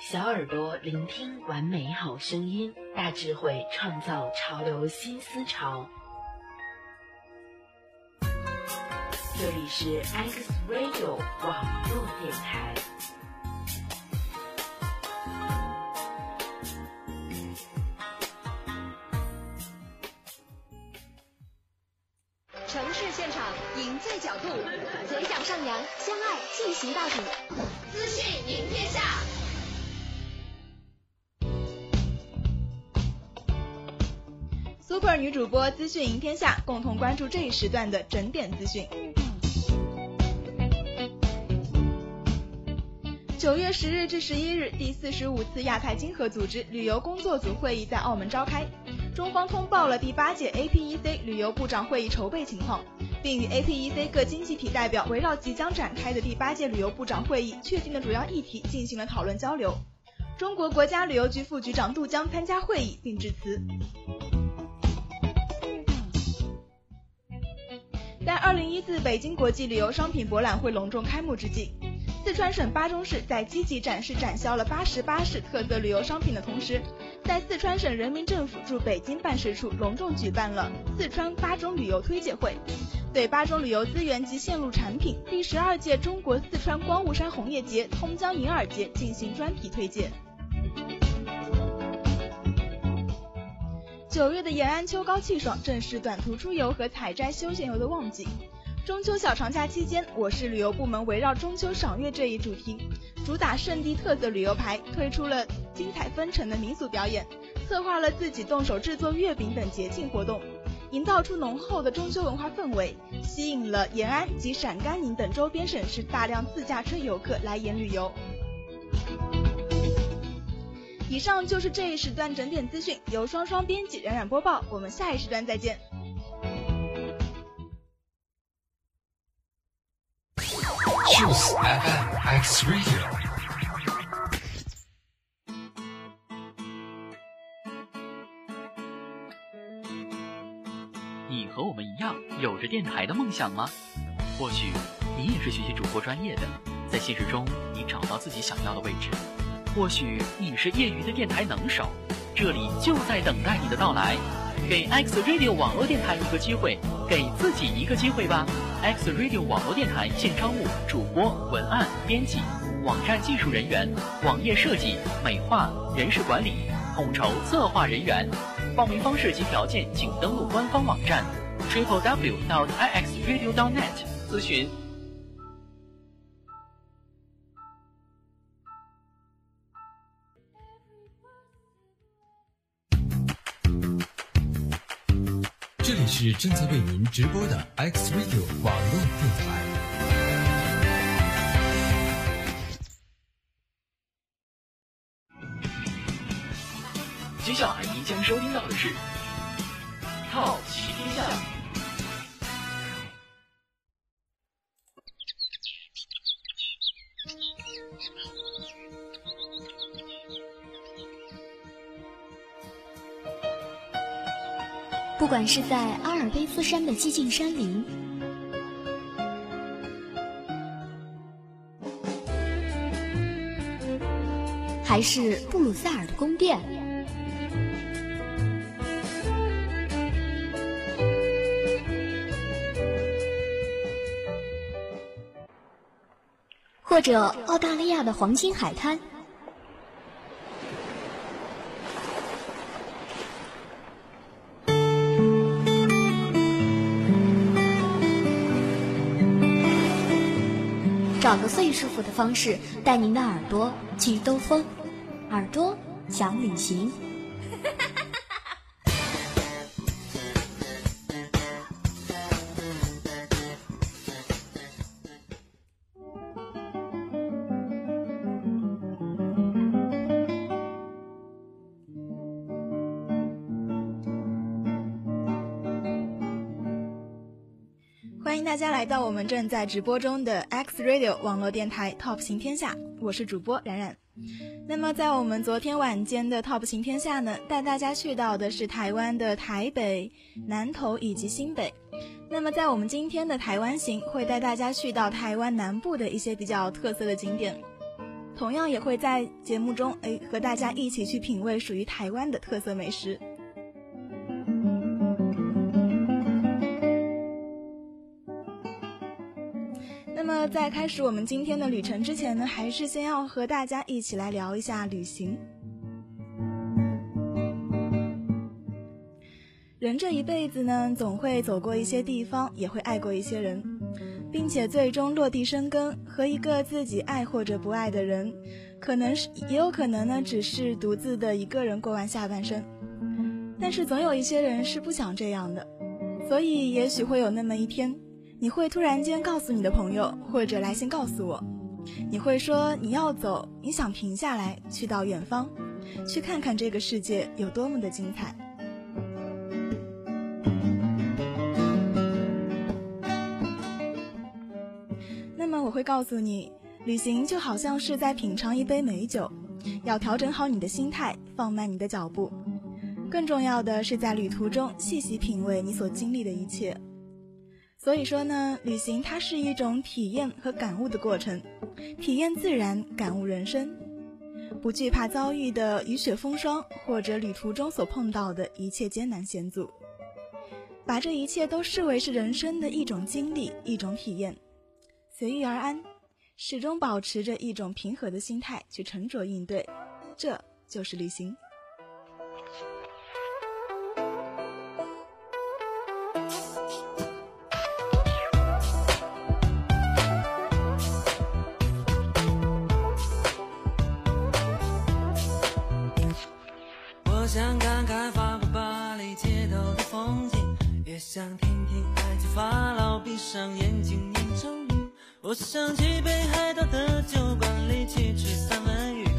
小耳朵聆听完美好声音，大智慧创造潮流新思潮。这里是 X Radio 网络电台。城市现场，赢最角度，嘴角上扬，相爱进行到底。资讯赢女主播资讯赢天下，共同关注这一时段的整点资讯。九月十日至十一日，第四十五次亚太经合组织旅游工作组会议在澳门召开。中方通报了第八届 APEC 旅游部长会议筹备情况，并与 APEC 各经济体代表围绕即将展开的第八届旅游部长会议确定的主要议题进行了讨论交流。中国国家旅游局副局长杜江参加会议并致辞。二零一四北京国际旅游商品博览会隆重开幕之际，四川省巴中市在积极展示展销了八十八市特色旅游商品的同时，在四川省人民政府驻北京办事处隆重举办了四川巴中旅游推介会，对巴中旅游资源及线路产品、第十二届中国四川光雾山红叶节、通江银耳节进行专题推介。九月的延安秋高气爽，正是短途出游和采摘休闲游的旺季。中秋小长假期间，我市旅游部门围绕中秋赏月这一主题，主打圣地特色旅游牌，推出了精彩纷呈的民俗表演，策划了自己动手制作月饼等节庆活动，营造出浓厚的中秋文化氛围，吸引了延安及陕甘宁等周边省市大量自驾车游客来延旅游。以上就是这一时段整点资讯，由双双编辑，冉冉播报。我们下一时段再见。Choose FM X Radio。你和我们一样有着电台的梦想吗？或许你也是学习主播专业的，在现实中你找到自己想要的位置。或许你是业余的电台能手，这里就在等待你的到来。给 X Radio 网络电台一个机会，给自己一个机会吧。X Radio 网络电台现招募主播、文案编辑、网站技术人员、网页设计、美化、人事管理、统筹策划人员。报名方式及条件，请登录官方网站 triple w dot i x radio dot net 咨询。是正在为您直播的 X Radio 网络电台。接下来您将收听到的是《好奇天下》。不管是在阿尔卑斯山的寂静山林，还是布鲁塞尔的宫殿，或者澳大利亚的黄金海滩。舒服的方式，带您的耳朵去兜风，耳朵想旅行。们正在直播中的 X Radio 网络电台 Top 行天下，我是主播冉冉。那么在我们昨天晚间的 Top 行天下呢，带大家去到的是台湾的台北、南投以及新北。那么在我们今天的台湾行，会带大家去到台湾南部的一些比较特色的景点。同样也会在节目中哎和大家一起去品味属于台湾的特色美食。在开始我们今天的旅程之前呢，还是先要和大家一起来聊一下旅行。人这一辈子呢，总会走过一些地方，也会爱过一些人，并且最终落地生根，和一个自己爱或者不爱的人，可能是也有可能呢，只是独自的一个人过完下半生。但是总有一些人是不想这样的，所以也许会有那么一天，你会突然间告诉你的朋友，或者来信告诉我，你会说你要走，你想停下来，去到远方，去看看这个世界有多么的精彩。那么我会告诉你，旅行就好像是在品尝一杯美酒，要调整好你的心态，放慢你的脚步。更重要的是，在旅途中细细品味你所经历的一切。所以说呢，旅行它是一种体验和感悟的过程，体验自然，感悟人生，不惧怕遭遇的雨雪风霜，或者旅途中所碰到的一切艰难险阻，把这一切都视为是人生的一种经历，一种体验。随遇而安，始终保持着一种平和的心态去沉着应对，这就是旅行。想听听埃及法老闭上眼睛念咒语。我想去北海道的酒馆里去吃三文鱼，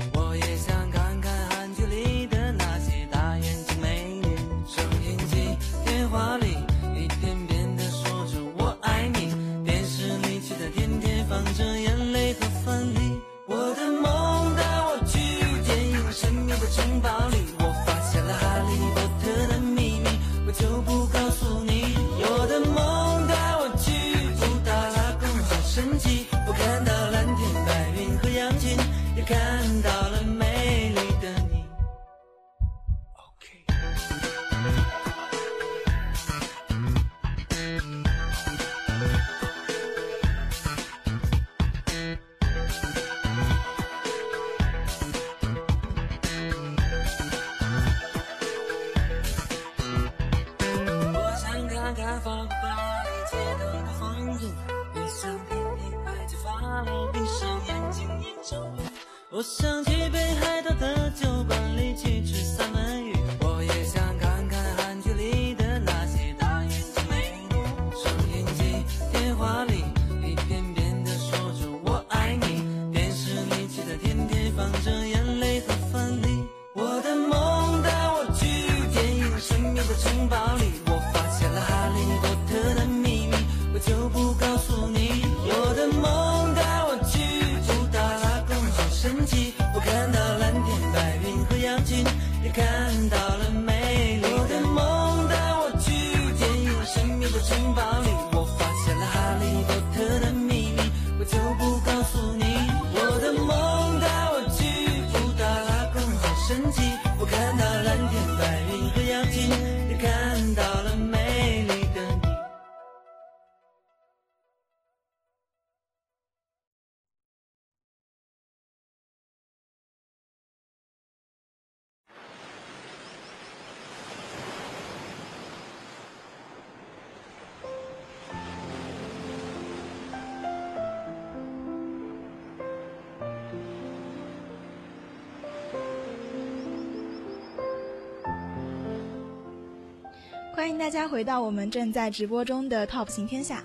欢迎大家回到我们正在直播中的 Top 行天下。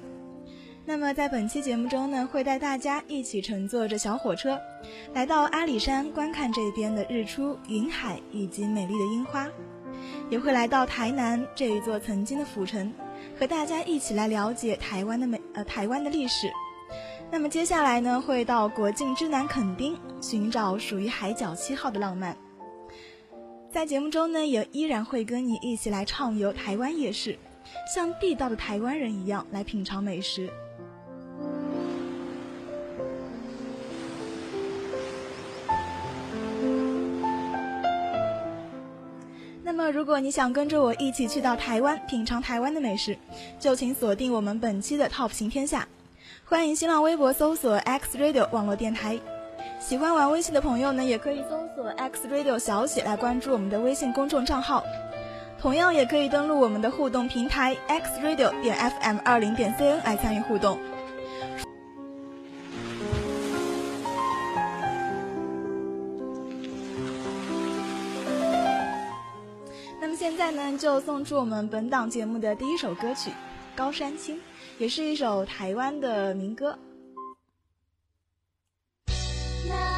那么在本期节目中呢，会带大家一起乘坐着小火车，来到阿里山观看这边的日出、云海以及美丽的樱花，也会来到台南这一座曾经的府城，和大家一起来了解台湾的美呃台湾的历史。那么接下来呢，会到国境之南垦丁，寻找属于海角七号的浪漫。在节目中呢也依然会跟你一起来畅游台湾夜市像地道的台湾人一样来品尝美食。那么如果你想跟着我一起去到台湾品尝台湾的美食就请锁定我们本期的 top 行天下。欢迎新浪微博搜索 x radio 网络电台喜欢玩微信的朋友呢，也可以搜索 X Radio 小写来关注我们的微信公众账号。同样也可以登录我们的互动平台 X Radio 点 FM 二零点 CN 来参与互动。那么现在呢，就送出我们本档节目的第一首歌曲《高山青》，也是一首台湾的民歌。那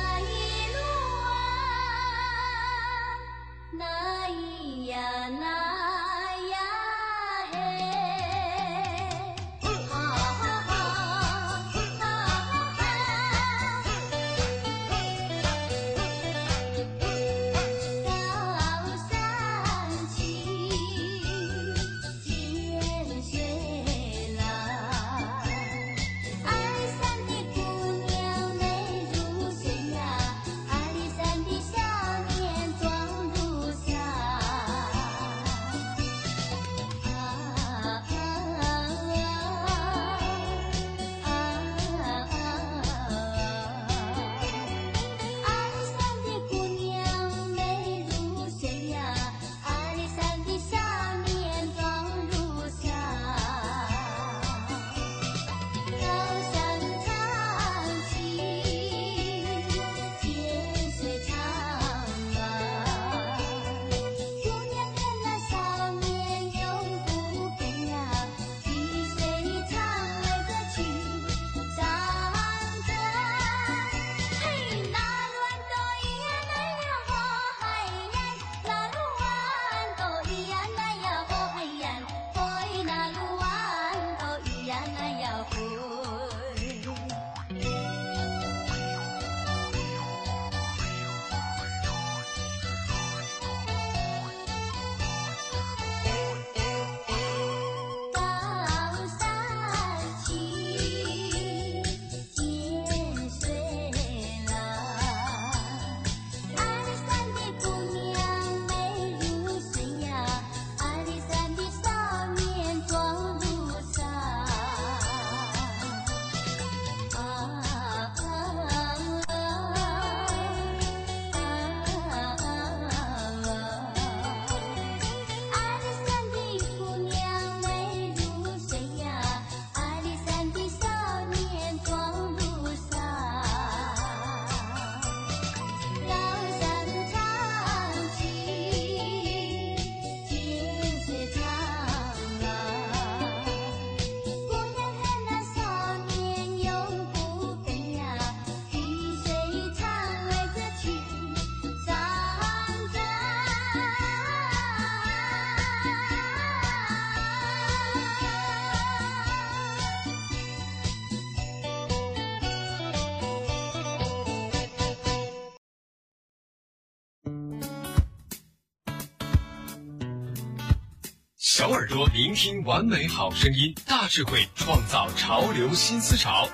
小耳朵聆听完美好声音，大智慧创造潮流新思潮。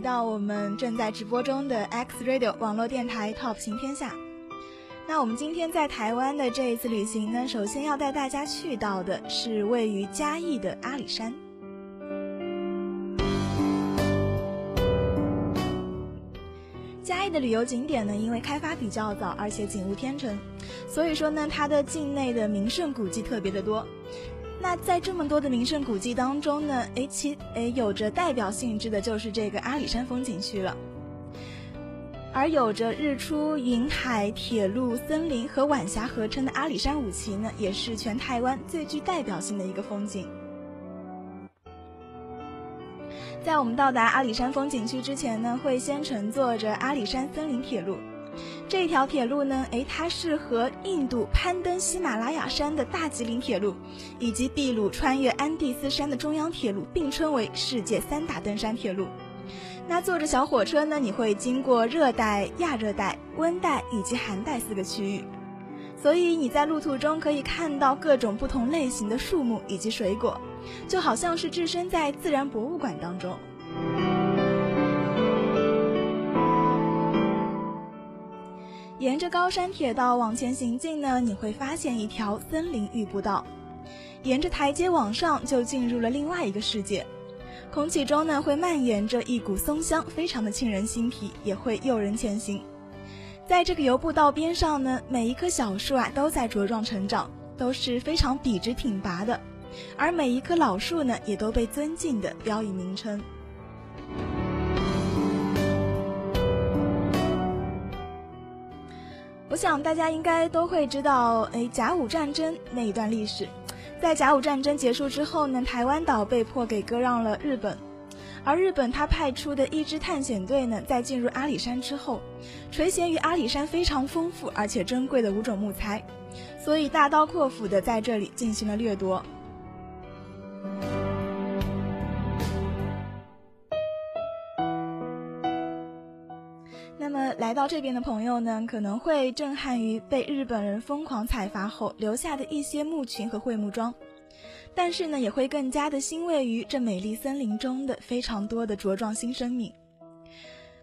到我们正在直播中的 X Radio 网络电台 Top 行天下。那我们今天在台湾的这一次旅行呢，首先要带大家去到的是位于嘉义的阿里山。嘉义的旅游景点呢，因为开发比较早，而且景物天成，所以说呢，它的境内的名胜古迹特别的多。那在这么多的名胜古迹当中呢，诶，其诶有着代表性质的就是这个阿里山风景区了。而有着日出、云海、铁路、森林和晚霞合称的阿里山五旗呢，也是全台湾最具代表性的一个风景。在我们到达阿里山风景区之前呢，会先乘坐着阿里山森林铁路。这条铁路呢，诶，它是和印度攀登喜马拉雅山的大吉林铁路，以及秘鲁穿越安第斯山的中央铁路并称为世界三大登山铁路。那坐着小火车呢，你会经过热带、亚热带、温带以及寒带四个区域，所以你在路途中可以看到各种不同类型的树木以及水果，就好像是置身在自然博物馆当中。沿着高山铁道往前行进呢，你会发现一条森林玉步道，沿着台阶往上就进入了另外一个世界。空气中呢会蔓延着一股松香，非常的沁人心脾，也会诱人前行。在这个游步道边上呢，每一棵小树啊都在茁壮成长，都是非常笔直挺拔的，而每一棵老树呢也都被尊敬的标以名称。我想大家应该都会知道，哎，甲午战争那一段历史。在甲午战争结束之后呢，台湾岛被迫给割让了日本，而日本他派出的一支探险队呢，在进入阿里山之后，垂涎于阿里山非常丰富而且珍贵的五种木材，所以大刀阔斧的在这里进行了掠夺。来到这边的朋友呢，可能会震撼于被日本人疯狂采伐后留下的一些木群和桧木桩，但是呢，也会更加的欣慰于这美丽森林中的非常多的茁壮新生命。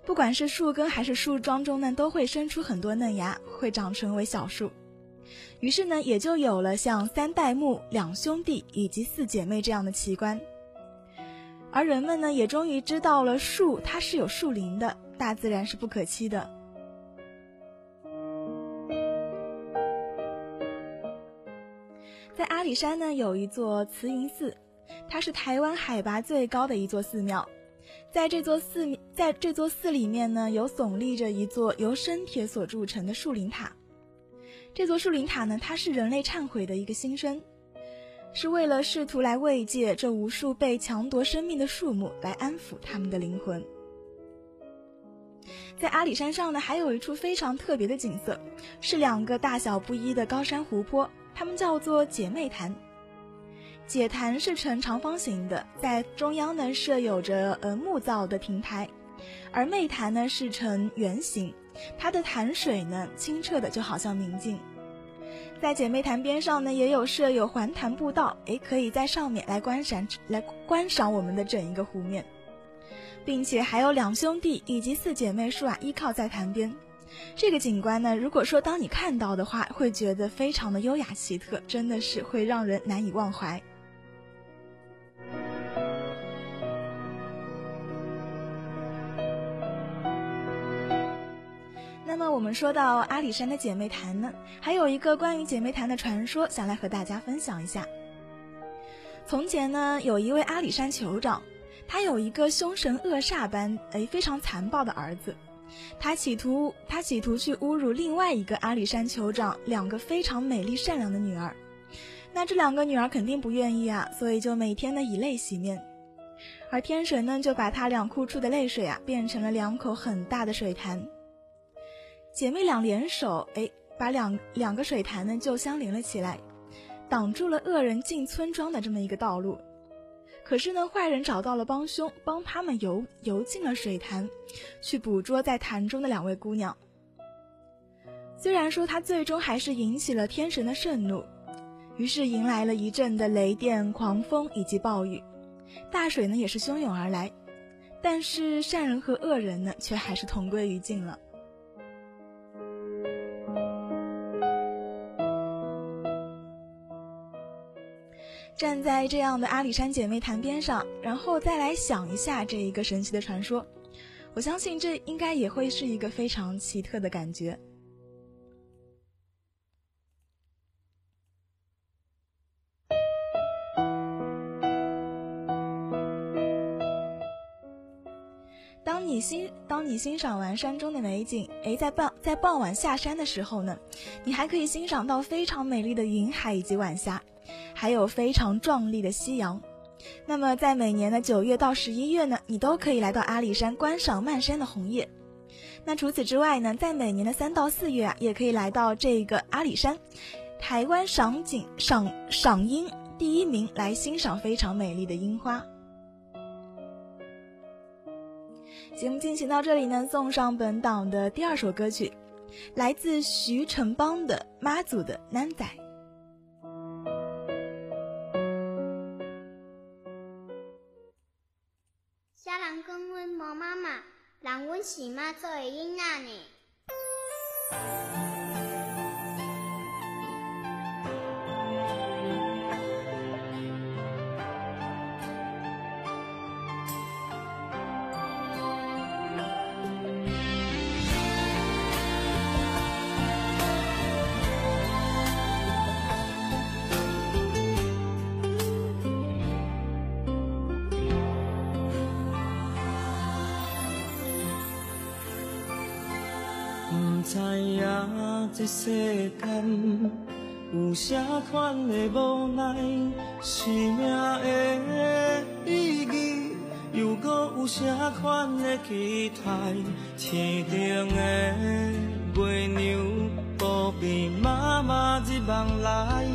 不管是树根还是树桩中呢，都会生出很多嫩芽，会长成为小树。于是呢，也就有了像三代目、两兄弟以及四姐妹这样的奇观。而人们呢，也终于知道了树它是有树龄的。大自然是不可欺的。在阿里山呢，有一座慈云寺，它是台湾海拔最高的一座寺庙。在这座寺，在这座寺里面呢，有耸立着一座由生铁所铸成的树林塔。这座树林塔呢，它是人类忏悔的一个心声，是为了试图来慰藉这无数被强夺生命的树木，来安抚他们的灵魂。在阿里山上呢，还有一处非常特别的景色，是两个大小不一的高山湖泊，它们叫做姐妹潭。姐潭是呈长方形的，在中央呢设有着呃木造的平台，而妹潭呢是呈圆形，它的潭水呢清澈的就好像明镜。在姐妹潭边上呢，也有设有环潭步道，诶，可以在上面来观赏来观赏我们的整一个湖面。并且还有两兄弟以及四姐妹树啊，依靠在潭边。这个景观呢，如果说当你看到的话，会觉得非常的优雅奇特，真的是会让人难以忘怀。那么我们说到阿里山的姐妹潭呢，还有一个关于姐妹潭的传说，想来和大家分享一下。从前呢，有一位阿里山酋长。他有一个凶神恶煞般诶非常残暴的儿子，他企图他企图去侮辱另外一个阿里山酋长两个非常美丽善良的女儿，那这两个女儿肯定不愿意啊，所以就每天呢以泪洗面，而天神呢就把他俩哭出的泪水啊变成了两口很大的水潭，姐妹俩联手哎把两两个水潭呢就相连了起来，挡住了恶人进村庄的这么一个道路。可是呢，坏人找到了帮凶，帮他们游游进了水潭，去捕捉在潭中的两位姑娘。虽然说他最终还是引起了天神的盛怒，于是迎来了一阵的雷电、狂风以及暴雨，大水呢也是汹涌而来，但是善人和恶人呢却还是同归于尽了。站在这样的阿里山姐妹潭边上，然后再来想一下这一个神奇的传说，我相信这应该也会是一个非常奇特的感觉。当你欣当你欣赏完山中的美景，诶，在傍在傍晚下山的时候呢，你还可以欣赏到非常美丽的云海以及晚霞。还有非常壮丽的夕阳，那么在每年的九月到十一月呢，你都可以来到阿里山观赏漫山的红叶。那除此之外呢，在每年的三到四月啊，也可以来到这个阿里山，台湾赏景赏赏樱第一名，来欣赏非常美丽的樱花。节目进行到这里呢，送上本档的第二首歌曲，来自徐成邦的《妈祖的南仔》。人阮是妈做的囡仔呢。有啥款的无奈，生命的意义，又搁有啥款的期待？天顶的月亮，不必妈妈日梦来，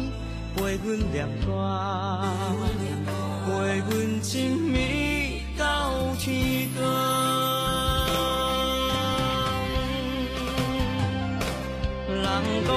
陪阮念歌，陪阮亲密到天光。人讲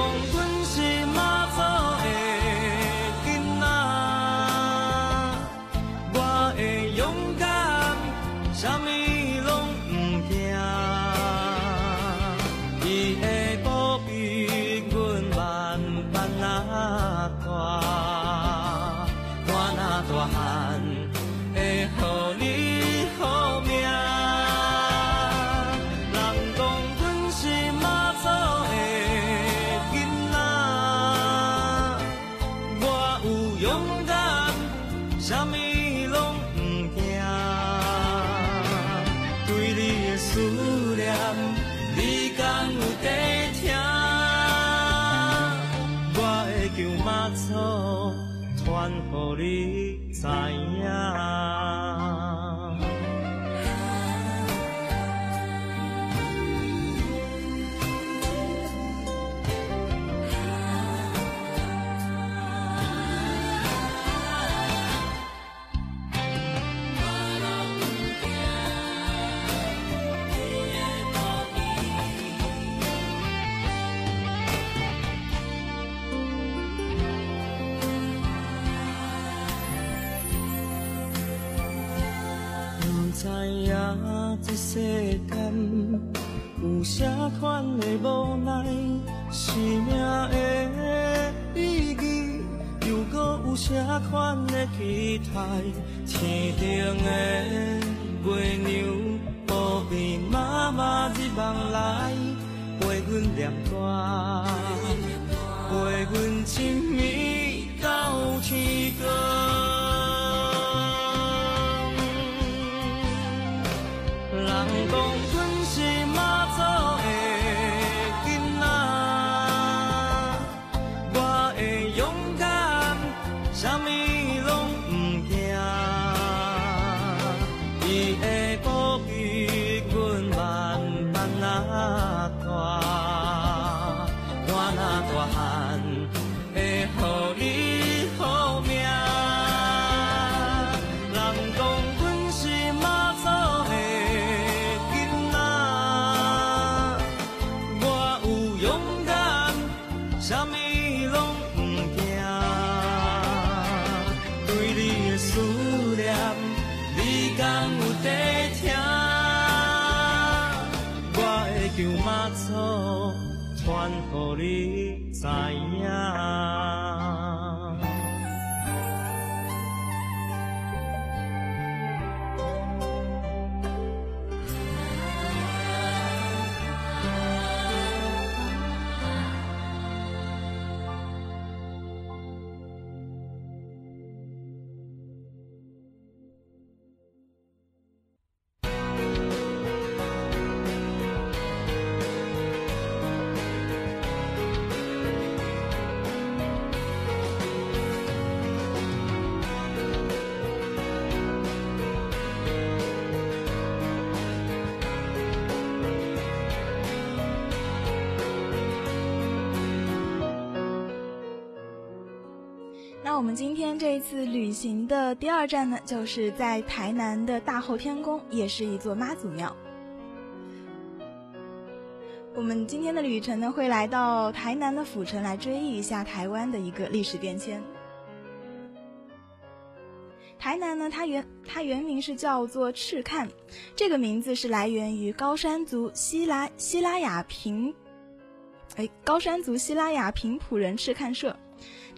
旅行的第二站呢，就是在台南的大后天宫，也是一座妈祖庙。我们今天的旅程呢，会来到台南的府城，来追忆一下台湾的一个历史变迁。台南呢，它原它原名是叫做赤坎，这个名字是来源于高山族希拉希拉雅平，哎，高山族希拉雅平埔人赤坎社。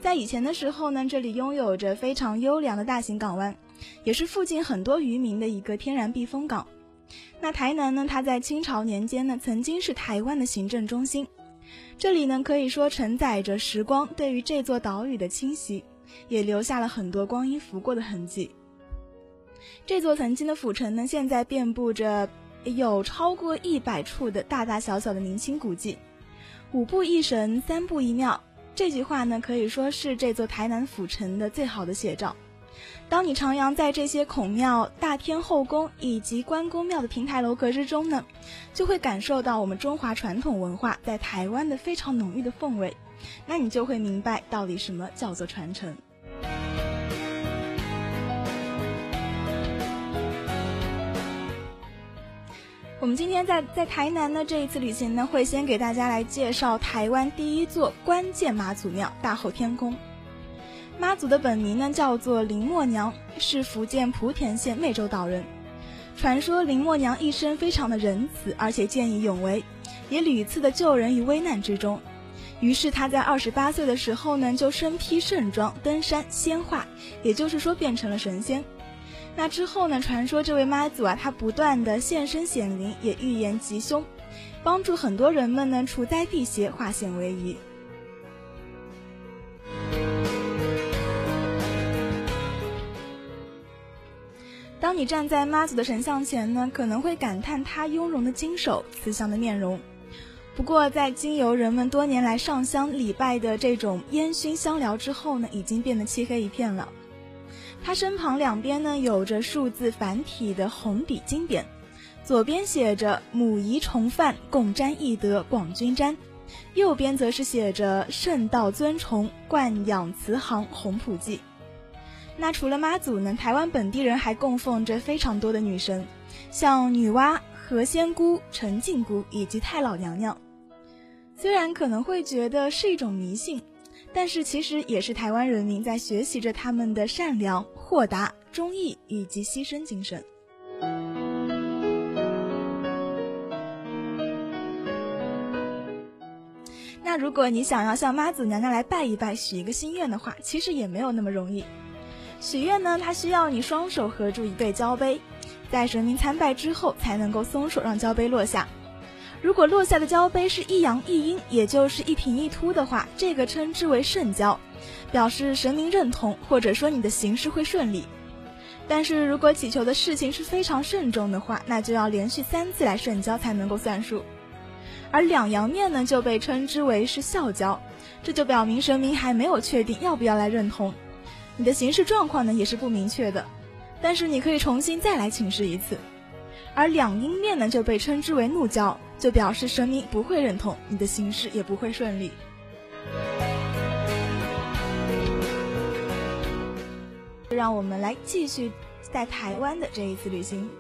在以前的时候呢，这里拥有着非常优良的大型港湾，也是附近很多渔民的一个天然避风港。那台南呢，它在清朝年间呢，曾经是台湾的行政中心，这里呢可以说承载着时光对于这座岛屿的侵袭，也留下了很多光阴拂过的痕迹。这座曾经的府城呢，现在遍布着有超过一百处的大大小小的明清古迹，五步一神，三步一庙。这句话呢，可以说是这座台南府城的最好的写照。当你徜徉在这些孔庙、大天后宫以及关公庙的亭台楼阁之中呢，就会感受到我们中华传统文化在台湾的非常浓郁的氛围。那你就会明白到底什么叫做传承。我们今天在在台南的这一次旅行呢，会先给大家来介绍台湾第一座关键妈祖庙大后天宫。妈祖的本名呢叫做林默娘，是福建莆田县湄洲岛人。传说林默娘一生非常的仁慈，而且见义勇为，也屡次的救人于危难之中。于是她在二十八岁的时候呢，就身披盛装登山仙化，也就是说变成了神仙。那之后呢？传说这位妈祖啊，她不断的现身显灵，也预言吉凶，帮助很多人们呢除灾避邪，化险为夷。当你站在妈祖的神像前呢，可能会感叹她雍容的金手、慈祥的面容。不过，在经由人们多年来上香礼拜的这种烟熏香燎之后呢，已经变得漆黑一片了。他身旁两边呢有着数字繁体的红底金匾，左边写着“母仪重犯，共沾义德，广均沾”，右边则是写着“圣道尊崇，惯养慈航，红普济”。那除了妈祖呢，台湾本地人还供奉着非常多的女神，像女娲、何仙姑、陈靖姑以及太老娘娘。虽然可能会觉得是一种迷信。但是其实也是台湾人民在学习着他们的善良、豁达、忠义以及牺牲精神。那如果你想要向妈祖娘娘来拜一拜、许一个心愿的话，其实也没有那么容易。许愿呢，它需要你双手合住一对交杯，在神明参拜之后才能够松手让交杯落下。如果落下的交杯是一阳一阴，也就是一平一凸的话，这个称之为圣交，表示神明认同，或者说你的行事会顺利。但是如果祈求的事情是非常慎重的话，那就要连续三次来圣交才能够算数。而两阳面呢，就被称之为是孝交，这就表明神明还没有确定要不要来认同你的行事状况呢，也是不明确的。但是你可以重新再来请示一次。而两阴面呢，就被称之为怒交。就表示神明不会认同你的行事，也不会顺利。让我们来继续在台湾的这一次旅行。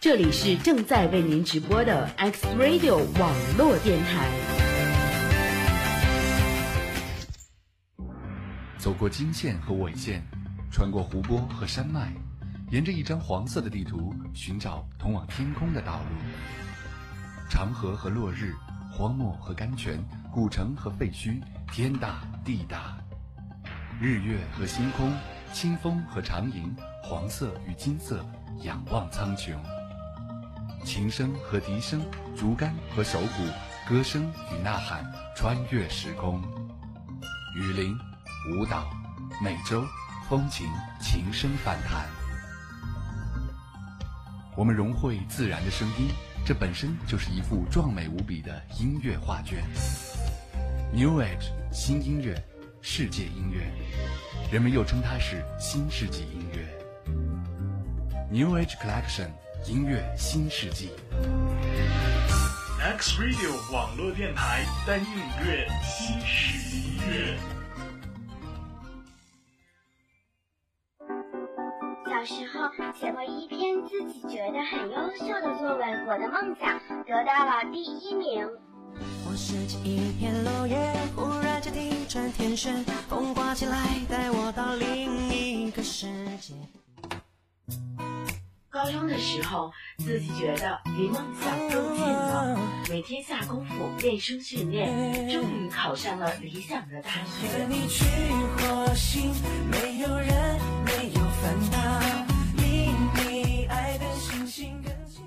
这里是正在为您直播的 X Radio 网络电台。走过经线和纬线。穿过湖泊和山脉，沿着一张黄色的地图寻找通往天空的道路。长河和落日，荒漠和甘泉，古城和废墟，天大地大。日月和星空，清风和长吟，黄色与金色，仰望苍穹。琴声和笛声，竹竿和手鼓，歌声与呐喊，穿越时空。雨林，舞蹈，美洲。风情，琴声反弹。我们融汇自然的声音，这本身就是一幅壮美无比的音乐画卷。New Age 新音乐，世界音乐，人们又称它是新世纪音乐。New Age Collection 音乐新世纪。X Radio 网络电台，带你领略新式音乐。小时候写过一篇自己觉得很优秀的作文，我的梦想得到了第一名。我拾起一片落叶，忽然间天旋，风刮起来，带我到另一个世界。高中的时候，自己觉得离梦想更近了，每天下功夫练声训练，终于考上了理想的大学。你去火星，没有人，没有烦恼，秘密爱的星星更近。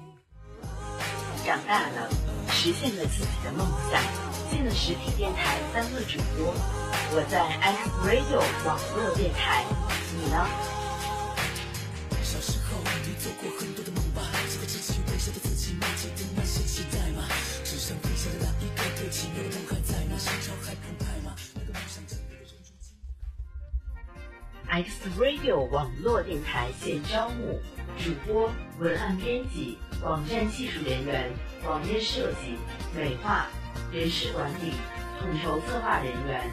长大了，实现了自己的梦想，进了实体电台当了主播。我在 X Radio 网络电台，你呢？小时候你做过很多的梦吧？记得自己微笑的自己吗？记得那些期待吗？纸上飞翔的那一个个奇妙的梦 X Radio 网络电台现招募主播、文案编辑、网站技术人员、网页设计、美化、人事管理、统筹策划人员。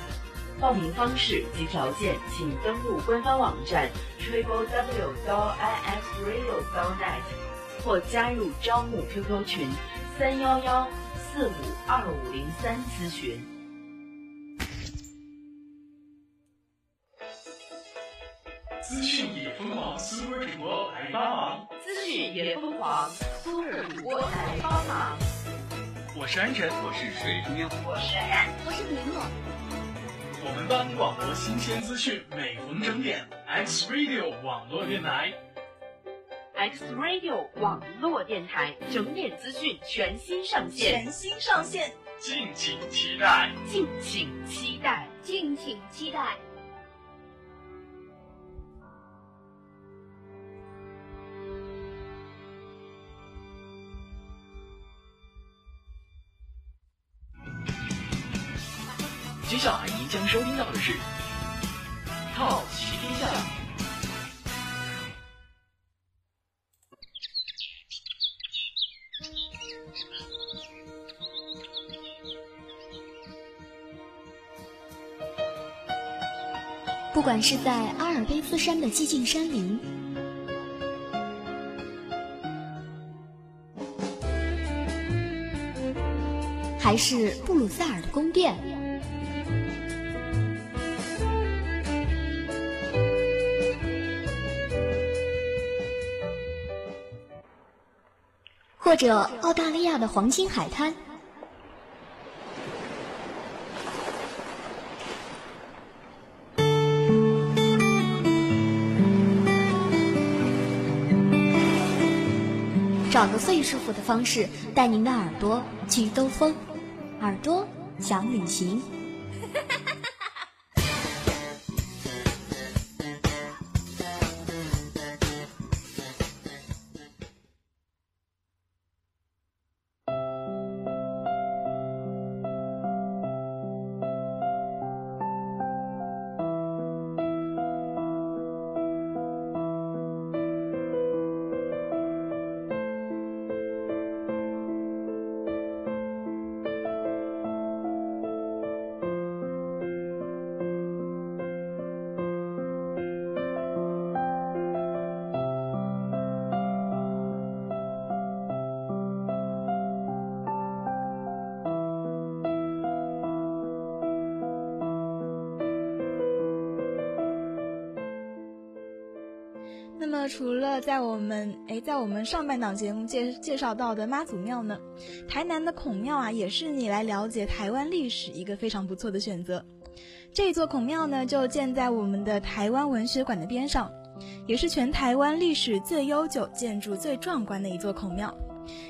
报名方式及条件，请登录官方网站 triple w i x radio dot net 或加入招募 QQ 群三幺幺四五二五零三咨询。资讯也疯狂，苏尔主播来帮忙。资讯也疯狂，苏尔主播来帮忙。我是安晨，我是水中央，我是冉，我是林诺。我们帮你广播新鲜资讯，每逢整点，X Radio 网络电台。X Radio 网络电台整点资讯全新上线，全新上线，敬请期待，敬请期待，敬请期待。接下来您将收听到的是《好奇天下》。不管是在阿尔卑斯山的寂静山林，还是布鲁塞尔的宫殿，或者澳大利亚的黄金海滩。找个最舒服的方式，带您的耳朵去兜风，耳朵想旅行。在我们哎在我们上半档节目介介绍到的妈祖庙呢，台南的孔庙啊，也是你来了解台湾历史一个非常不错的选择。这座孔庙呢，就建在我们的台湾文学馆的边上，也是全台湾历史最悠久、建筑最壮观的一座孔庙，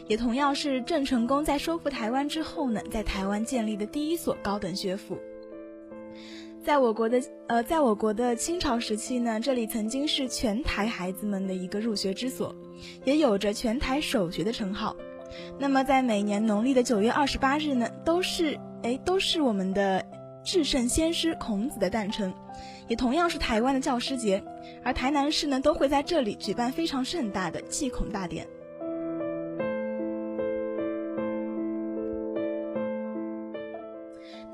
也同样是郑成功在收复台湾之后呢，在台湾建立的第一所高等学府。在我国的呃，在我国的清朝时期呢，这里曾经是全台孩子们的一个入学之所，也有着全台首学的称号。那么在每年农历的九月二十八日呢，都是哎都是我们的至圣先师孔子的诞辰，也同样是台湾的教师节，而台南市呢都会在这里举办非常盛大的祭孔大典。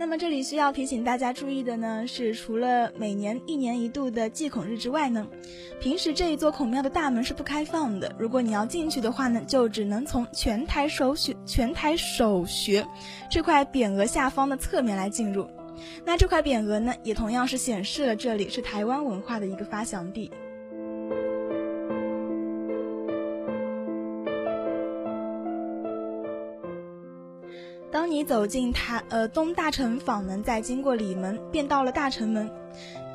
那么这里需要提醒大家注意的呢，是除了每年一年一度的祭孔日之外呢，平时这一座孔庙的大门是不开放的。如果你要进去的话呢，就只能从全台首学全台首学这块匾额下方的侧面来进入。那这块匾额呢，也同样是显示了这里是台湾文化的一个发祥地。当你走进他呃东大城坊门，再经过里门，便到了大成门。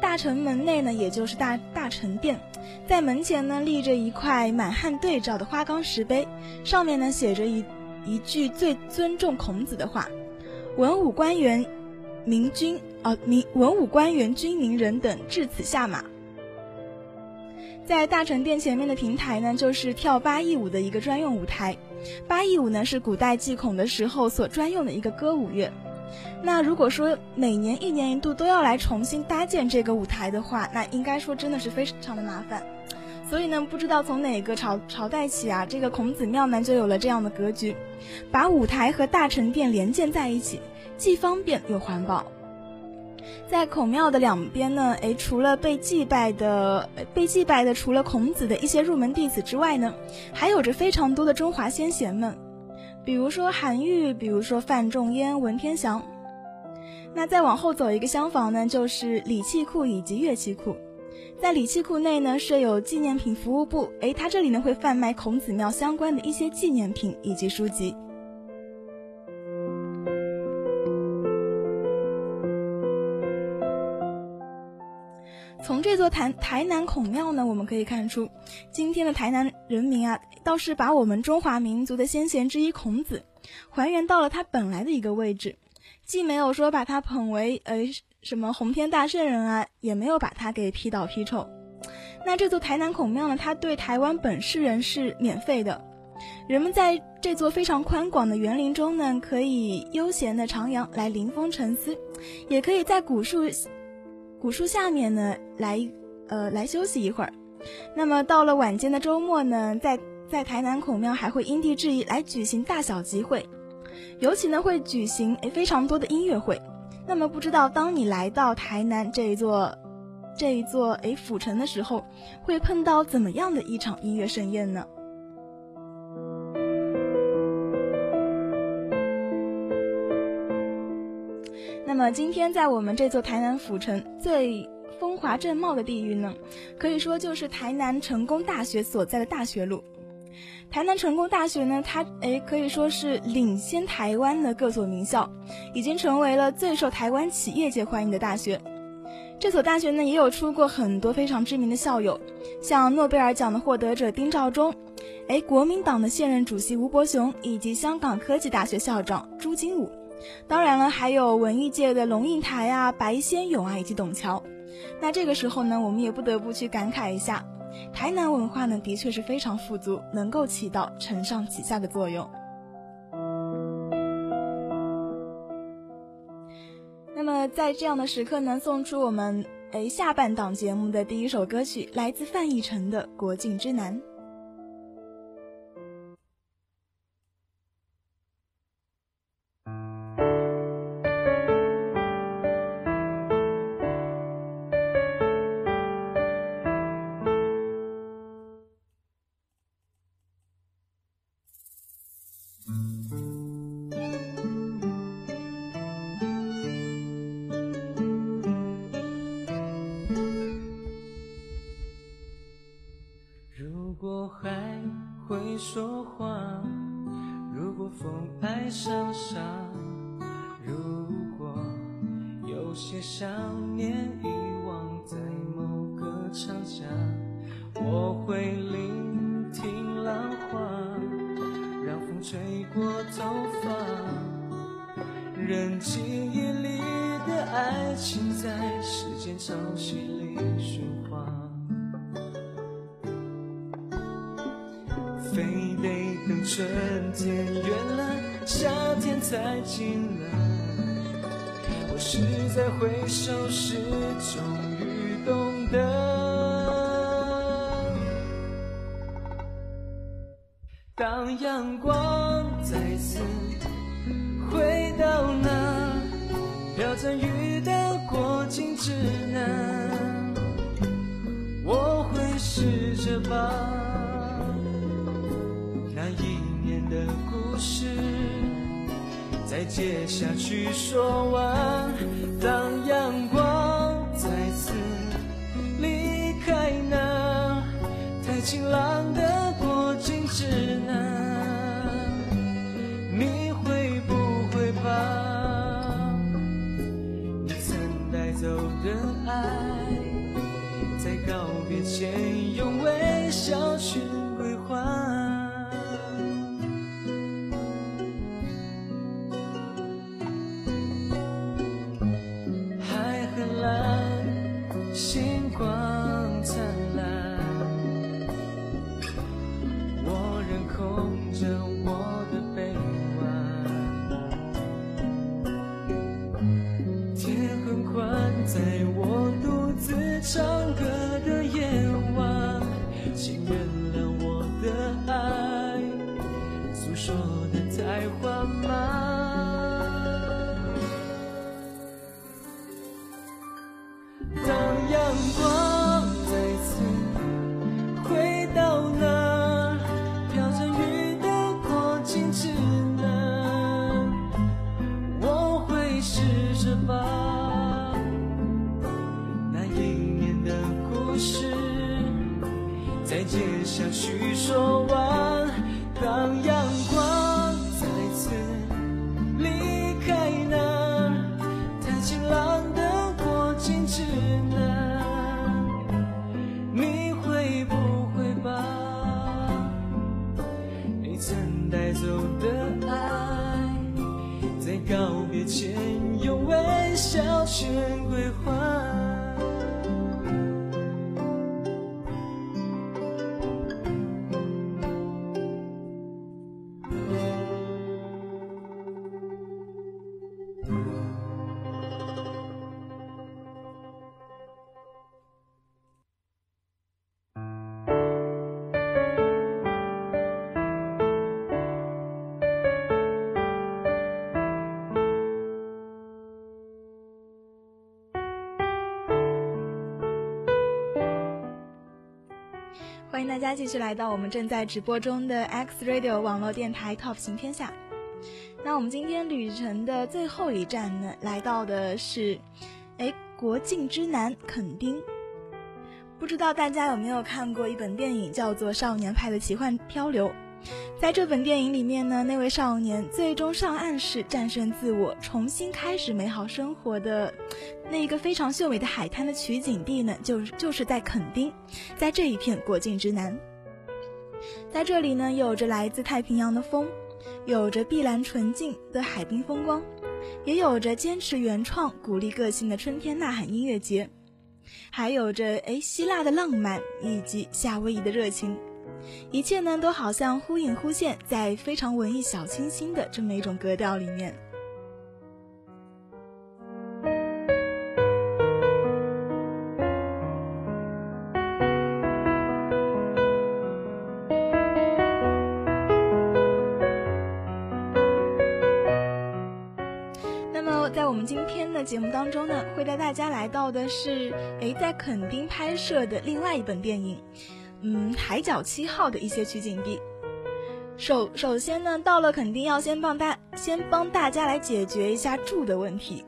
大成门内呢，也就是大大成殿，在门前呢立着一块满汉对照的花岗石碑，上面呢写着一一句最尊重孔子的话：“文武官员、民军啊民文武官员、军民人等至此下马。”在大成殿前面的平台呢，就是跳八佾舞的一个专用舞台。八佾舞呢是古代祭孔的时候所专用的一个歌舞乐。那如果说每年一年一度都要来重新搭建这个舞台的话，那应该说真的是非常的麻烦。所以呢，不知道从哪个朝朝代起啊，这个孔子庙呢就有了这样的格局，把舞台和大成殿连建在一起，既方便又环保。在孔庙的两边呢，诶，除了被祭拜的被祭拜的，除了孔子的一些入门弟子之外呢，还有着非常多的中华先贤们，比如说韩愈，比如说范仲淹、文天祥。那再往后走一个厢房呢，就是礼器库以及乐器库。在礼器库内呢，设有纪念品服务部，诶，它这里呢会贩卖孔子庙相关的一些纪念品以及书籍。从这座台台南孔庙呢，我们可以看出，今天的台南人民啊，倒是把我们中华民族的先贤之一孔子，还原到了他本来的一个位置，既没有说把他捧为呃什么鸿天大圣人啊，也没有把他给批倒批臭。那这座台南孔庙呢，它对台湾本市人是免费的，人们在这座非常宽广的园林中呢，可以悠闲的徜徉，来临风沉思，也可以在古树。古树下面呢，来，呃，来休息一会儿。那么到了晚间的周末呢，在在台南孔庙还会因地制宜来举行大小集会，尤其呢会举行诶非常多的音乐会。那么不知道当你来到台南这一座这一座诶府城的时候，会碰到怎么样的一场音乐盛宴呢？那么今天在我们这座台南府城最风华正茂的地域呢，可以说就是台南成功大学所在的大学路。台南成功大学呢，它诶可以说是领先台湾的各所名校，已经成为了最受台湾企业界欢迎的大学。这所大学呢，也有出过很多非常知名的校友，像诺贝尔奖的获得者丁肇中，诶，国民党的现任主席吴伯雄，以及香港科技大学校长朱金武。当然了，还有文艺界的龙应台啊、白先勇啊，以及董桥。那这个时候呢，我们也不得不去感慨一下，台南文化呢，的确是非常富足，能够起到承上启下的作用。那么在这样的时刻呢，送出我们诶下半档节目的第一首歌曲，来自范逸臣的《国境之南》。当阳光再次回到那飘着雨的过境之南，我会试着把那一年的故事再接下去说完。当阳光再次离开那太晴朗的境之南，你会不会把你曾带走的爱，在告别前用微笑去大家继续来到我们正在直播中的 X Radio 网络电台 Top 行天下。那我们今天旅程的最后一站呢，来到的是，哎，国境之南垦丁。不知道大家有没有看过一本电影，叫做《少年派的奇幻漂流》。在这本电影里面呢，那位少年最终上岸时战胜自我，重新开始美好生活的那一个非常秀美的海滩的取景地呢，就是就是在垦丁，在这一片国境之南。在这里呢，有着来自太平洋的风，有着碧蓝纯净的海滨风光，也有着坚持原创、鼓励个性的春天呐喊音乐节，还有着诶希腊的浪漫以及夏威夷的热情。一切呢，都好像忽隐忽现，在非常文艺小清新的这么一种格调里面。那么，在我们今天的节目当中呢，会带大家来到的是，诶，在垦丁拍摄的另外一本电影。嗯，海角七号的一些取景地。首首先呢，到了垦丁要先帮大先帮大家来解决一下住的问题。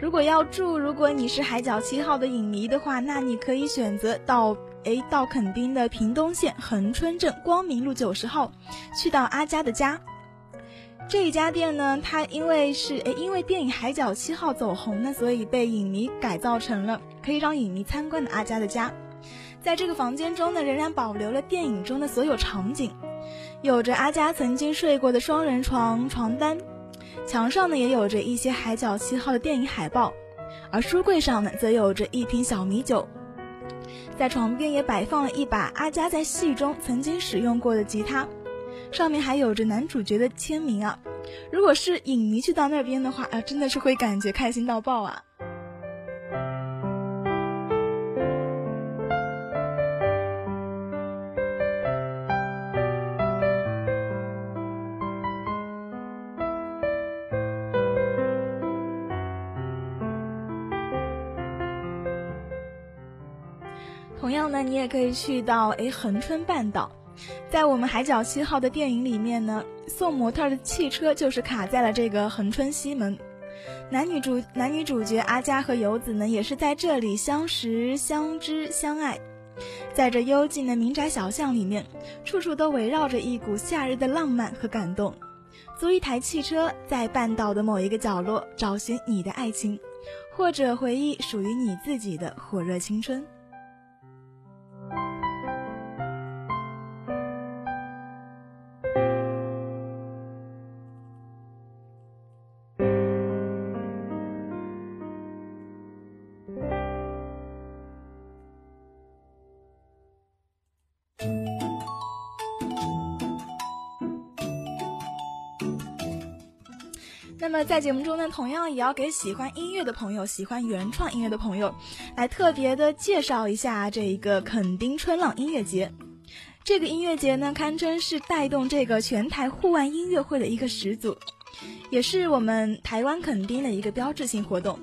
如果要住，如果你是海角七号的影迷的话，那你可以选择到诶到垦丁的屏东县恒春镇光明路九十号，去到阿佳的家。这一家店呢，它因为是诶因为电影《海角七号》走红呢，所以被影迷改造成了可以让影迷参观的阿佳的家。在这个房间中呢，仍然保留了电影中的所有场景，有着阿佳曾经睡过的双人床床单，墙上呢也有着一些《海角七号》的电影海报，而书柜上呢则有着一瓶小米酒，在床边也摆放了一把阿佳在戏中曾经使用过的吉他，上面还有着男主角的签名啊。如果是影迷去到那边的话啊，真的是会感觉开心到爆啊！那，你也可以去到诶恒春半岛，在我们《海角七号》的电影里面呢，送模特的汽车就是卡在了这个恒春西门。男女主男女主角阿佳和游子呢，也是在这里相识、相知、相爱。在这幽静的民宅小巷里面，处处都围绕着一股夏日的浪漫和感动。租一台汽车，在半岛的某一个角落找寻你的爱情，或者回忆属于你自己的火热青春。么在节目中呢，同样也要给喜欢音乐的朋友、喜欢原创音乐的朋友，来特别的介绍一下这一个垦丁春浪音乐节。这个音乐节呢，堪称是带动这个全台户外音乐会的一个始祖，也是我们台湾垦丁的一个标志性活动。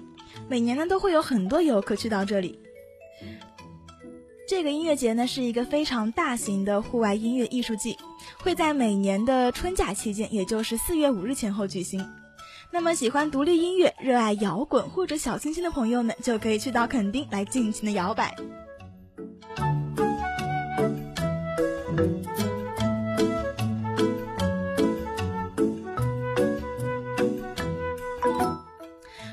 每年呢，都会有很多游客去到这里。这个音乐节呢，是一个非常大型的户外音乐艺术季，会在每年的春假期间，也就是四月五日前后举行。那么喜欢独立音乐、热爱摇滚或者小清新的朋友们，就可以去到垦丁来尽情的摇摆。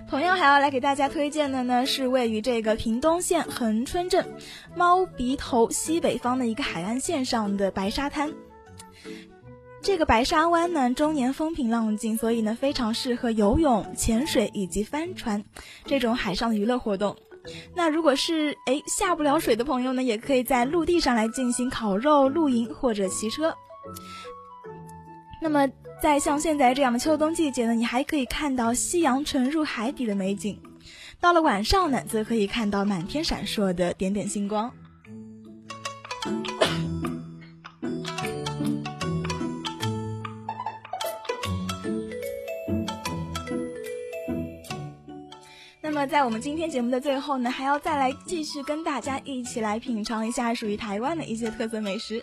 同样还要来给大家推荐的呢，是位于这个屏东县恒春镇猫鼻头西北方的一个海岸线上的白沙滩。这个白沙湾呢，终年风平浪静，所以呢，非常适合游泳、潜水以及帆船这种海上的娱乐活动。那如果是哎下不了水的朋友呢，也可以在陆地上来进行烤肉、露营或者骑车。那么，在像现在这样的秋冬季节呢，你还可以看到夕阳沉入海底的美景。到了晚上呢，则可以看到满天闪烁的点点星光。么，在我们今天节目的最后呢，还要再来继续跟大家一起来品尝一下属于台湾的一些特色美食。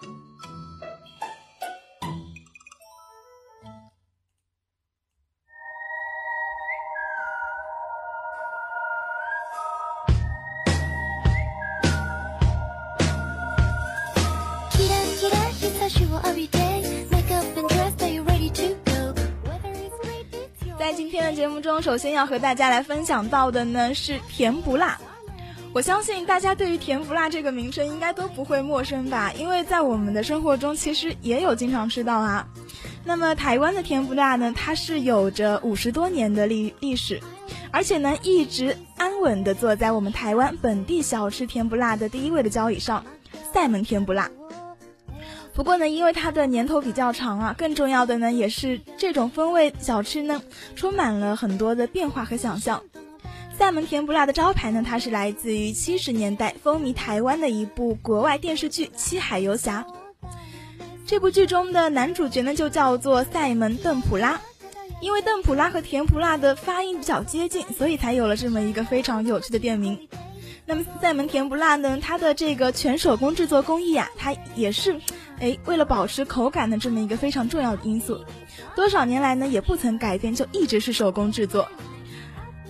中，首先要和大家来分享到的呢是甜不辣。我相信大家对于甜不辣这个名称应该都不会陌生吧，因为在我们的生活中其实也有经常吃到啊。那么台湾的甜不辣呢，它是有着五十多年的历历史，而且呢一直安稳的坐在我们台湾本地小吃甜不辣的第一位的交椅上，赛门甜不辣。不过呢，因为它的年头比较长啊，更重要的呢，也是这种风味小吃呢，充满了很多的变化和想象。赛门甜不辣的招牌呢，它是来自于七十年代风靡台湾的一部国外电视剧《七海游侠》。这部剧中的男主角呢，就叫做赛门邓普拉。因为邓普拉和甜不辣的发音比较接近，所以才有了这么一个非常有趣的店名。那么赛门甜不辣呢，它的这个全手工制作工艺啊，它也是，哎，为了保持口感的这么一个非常重要的因素。多少年来呢，也不曾改变，就一直是手工制作。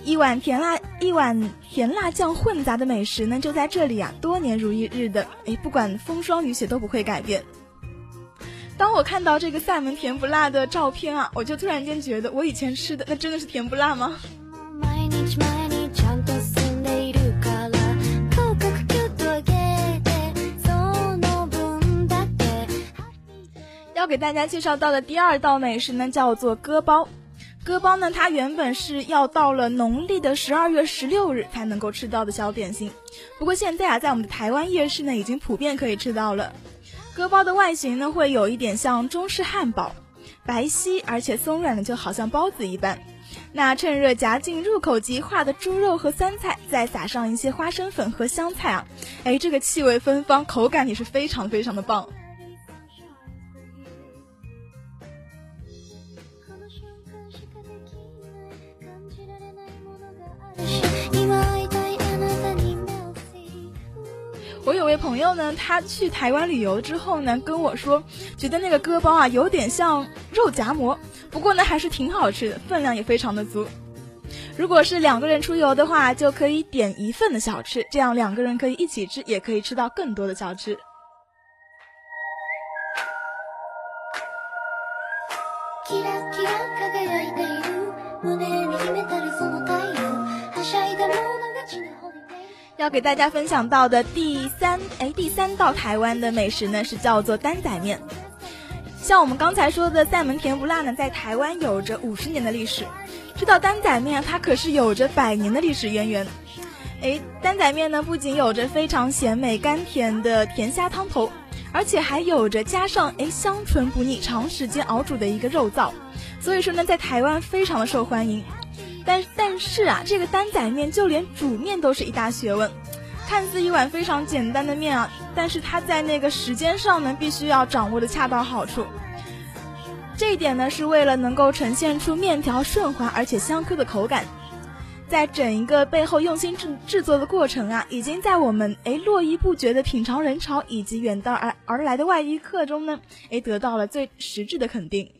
一碗甜辣一碗甜辣酱混杂的美食呢，就在这里啊，多年如一日的，哎，不管风霜雨雪都不会改变。当我看到这个赛门甜不辣的照片啊，我就突然间觉得，我以前吃的那真的是甜不辣吗？要给大家介绍到的第二道美食呢，叫做割包。割包呢，它原本是要到了农历的十二月十六日才能够吃到的小点心，不过现在啊，在我们的台湾夜市呢，已经普遍可以吃到了。割包的外形呢，会有一点像中式汉堡，白皙而且松软的，就好像包子一般。那趁热夹进入口即化的猪肉和酸菜，再撒上一些花生粉和香菜啊，哎，这个气味芬芳，口感也是非常非常的棒。我有位 朋友呢，他去台湾旅游之后呢，跟我说，觉得那个割包啊有点像肉夹馍，不过呢还是挺好吃的，分量也非常的足。如果是两个人出游的话，就可以点一份的小吃，这样两个人可以一起吃，也可以吃到更多的小吃。キラキラ輝いている胸に秘めたる 要给大家分享到的第三哎第三道台湾的美食呢是叫做担仔面。像我们刚才说的赛门甜不辣呢，在台湾有着五十年的历史。这道担仔面它可是有着百年的历史渊源。哎，担仔面呢不仅有着非常鲜美甘甜的甜虾汤头，而且还有着加上哎香醇不腻、长时间熬煮的一个肉燥，所以说呢在台湾非常的受欢迎。但但是啊，这个担仔面就连煮面都是一大学问。看似一碗非常简单的面啊，但是它在那个时间上呢，必须要掌握的恰到好处。这一点呢，是为了能够呈现出面条顺滑而且香 Q 的口感。在整一个背后用心制制作的过程啊，已经在我们哎络绎不绝的品尝人潮以及远道而而来的外地客中呢，哎得到了最实质的肯定。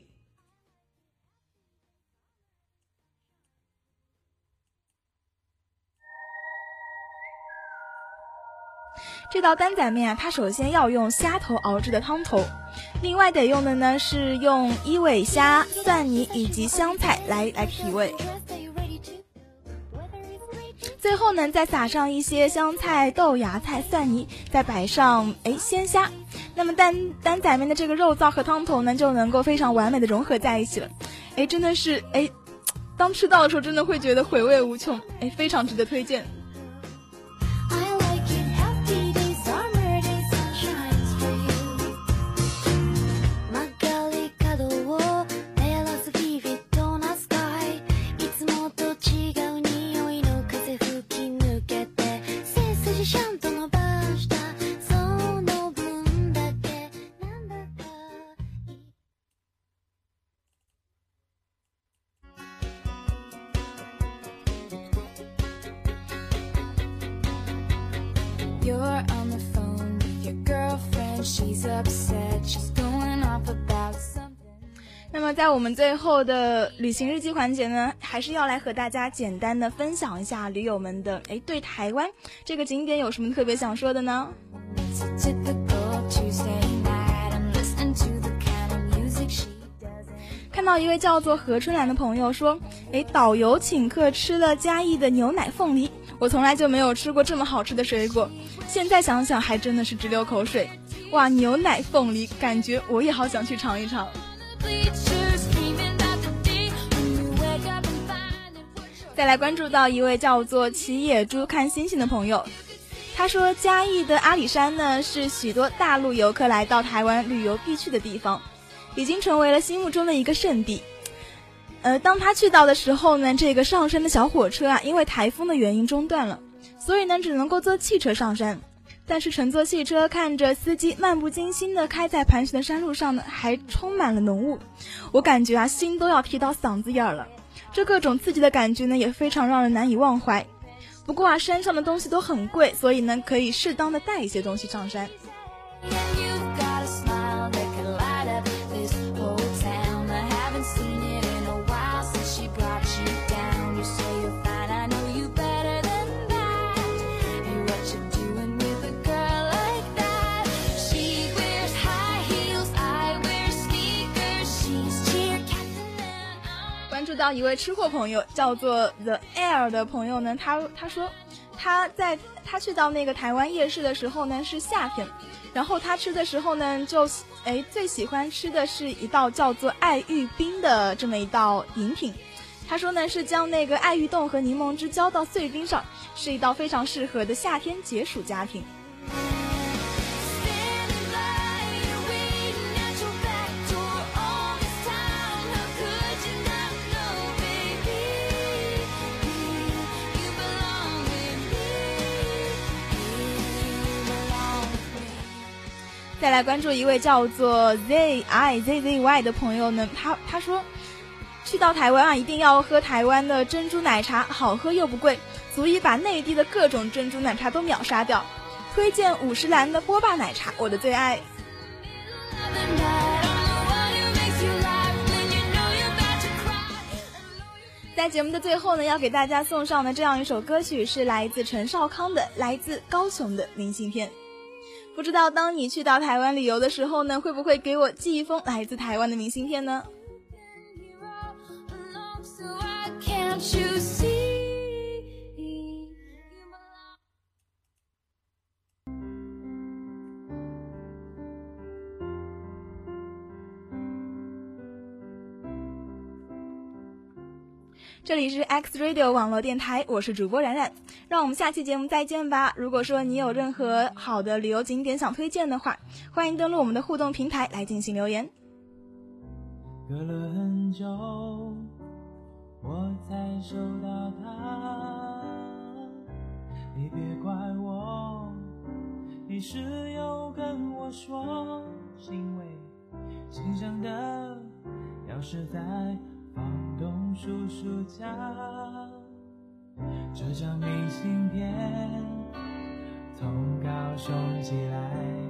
这道担仔面啊，它首先要用虾头熬制的汤头，另外得用的呢是用伊尾虾、蒜泥以及香菜来来提味。最后呢，再撒上一些香菜、豆芽菜、蒜泥，再摆上哎鲜虾，那么担担仔面的这个肉燥和汤头呢，就能够非常完美的融合在一起了。哎，真的是哎，当吃到的时候，真的会觉得回味无穷，哎，非常值得推荐。我们最后的旅行日记环节呢，还是要来和大家简单的分享一下驴友们的哎对台湾这个景点有什么特别想说的呢.看到一位叫做何春兰的朋友说，哎，导游请客吃了嘉义的牛奶凤梨，我从来就没有吃过这么好吃的水果，现在想想还真的是直流口水。哇，牛奶凤梨，感觉我也好想去尝一尝。再来关注到一位叫做骑野猪看星星的朋友，他说嘉义的阿里山呢是许多大陆游客来到台湾旅游必去的地方，已经成为了心目中的一个圣地。呃，当他去到的时候呢，这个上山的小火车啊，因为台风的原因中断了，所以呢只能够坐汽车上山。但是乘坐汽车，看着司机漫不经心的开在盘旋的山路上呢，还充满了浓雾，我感觉啊心都要提到嗓子眼儿了。这各种刺激的感觉呢，也非常让人难以忘怀。不过啊，山上的东西都很贵，所以呢，可以适当的带一些东西上山。到一位吃货朋友，叫做 The Air 的朋友呢，他他说他在他去到那个台湾夜市的时候呢是夏天，然后他吃的时候呢就哎最喜欢吃的是一道叫做爱玉冰的这么一道饮品。他说呢是将那个爱玉冻和柠檬汁浇到碎冰上，是一道非常适合的夏天解暑佳品。再来关注一位叫做 Z I Z Z Y 的朋友呢，他他说，去到台湾啊，一定要喝台湾的珍珠奶茶，好喝又不贵，足以把内地的各种珍珠奶茶都秒杀掉。推荐五十岚的波霸奶茶，我的最爱。在节目的最后呢，要给大家送上的这样一首歌曲是来自陈少康的《来自高雄的明信片》。不知道当你去到台湾旅游的时候呢，会不会给我寄一封来自台湾的明信片呢？这里是 X Radio 网络电台，我是主播冉冉，让我们下期节目再见吧。如果说你有任何好的旅游景点想推荐的话，欢迎登录我们的互动平台来进行留言。隔了很久，我才收到它。你别怪我，你是有跟我说，因为信箱的钥匙在房叔叔家。这张明信片从高雄寄来，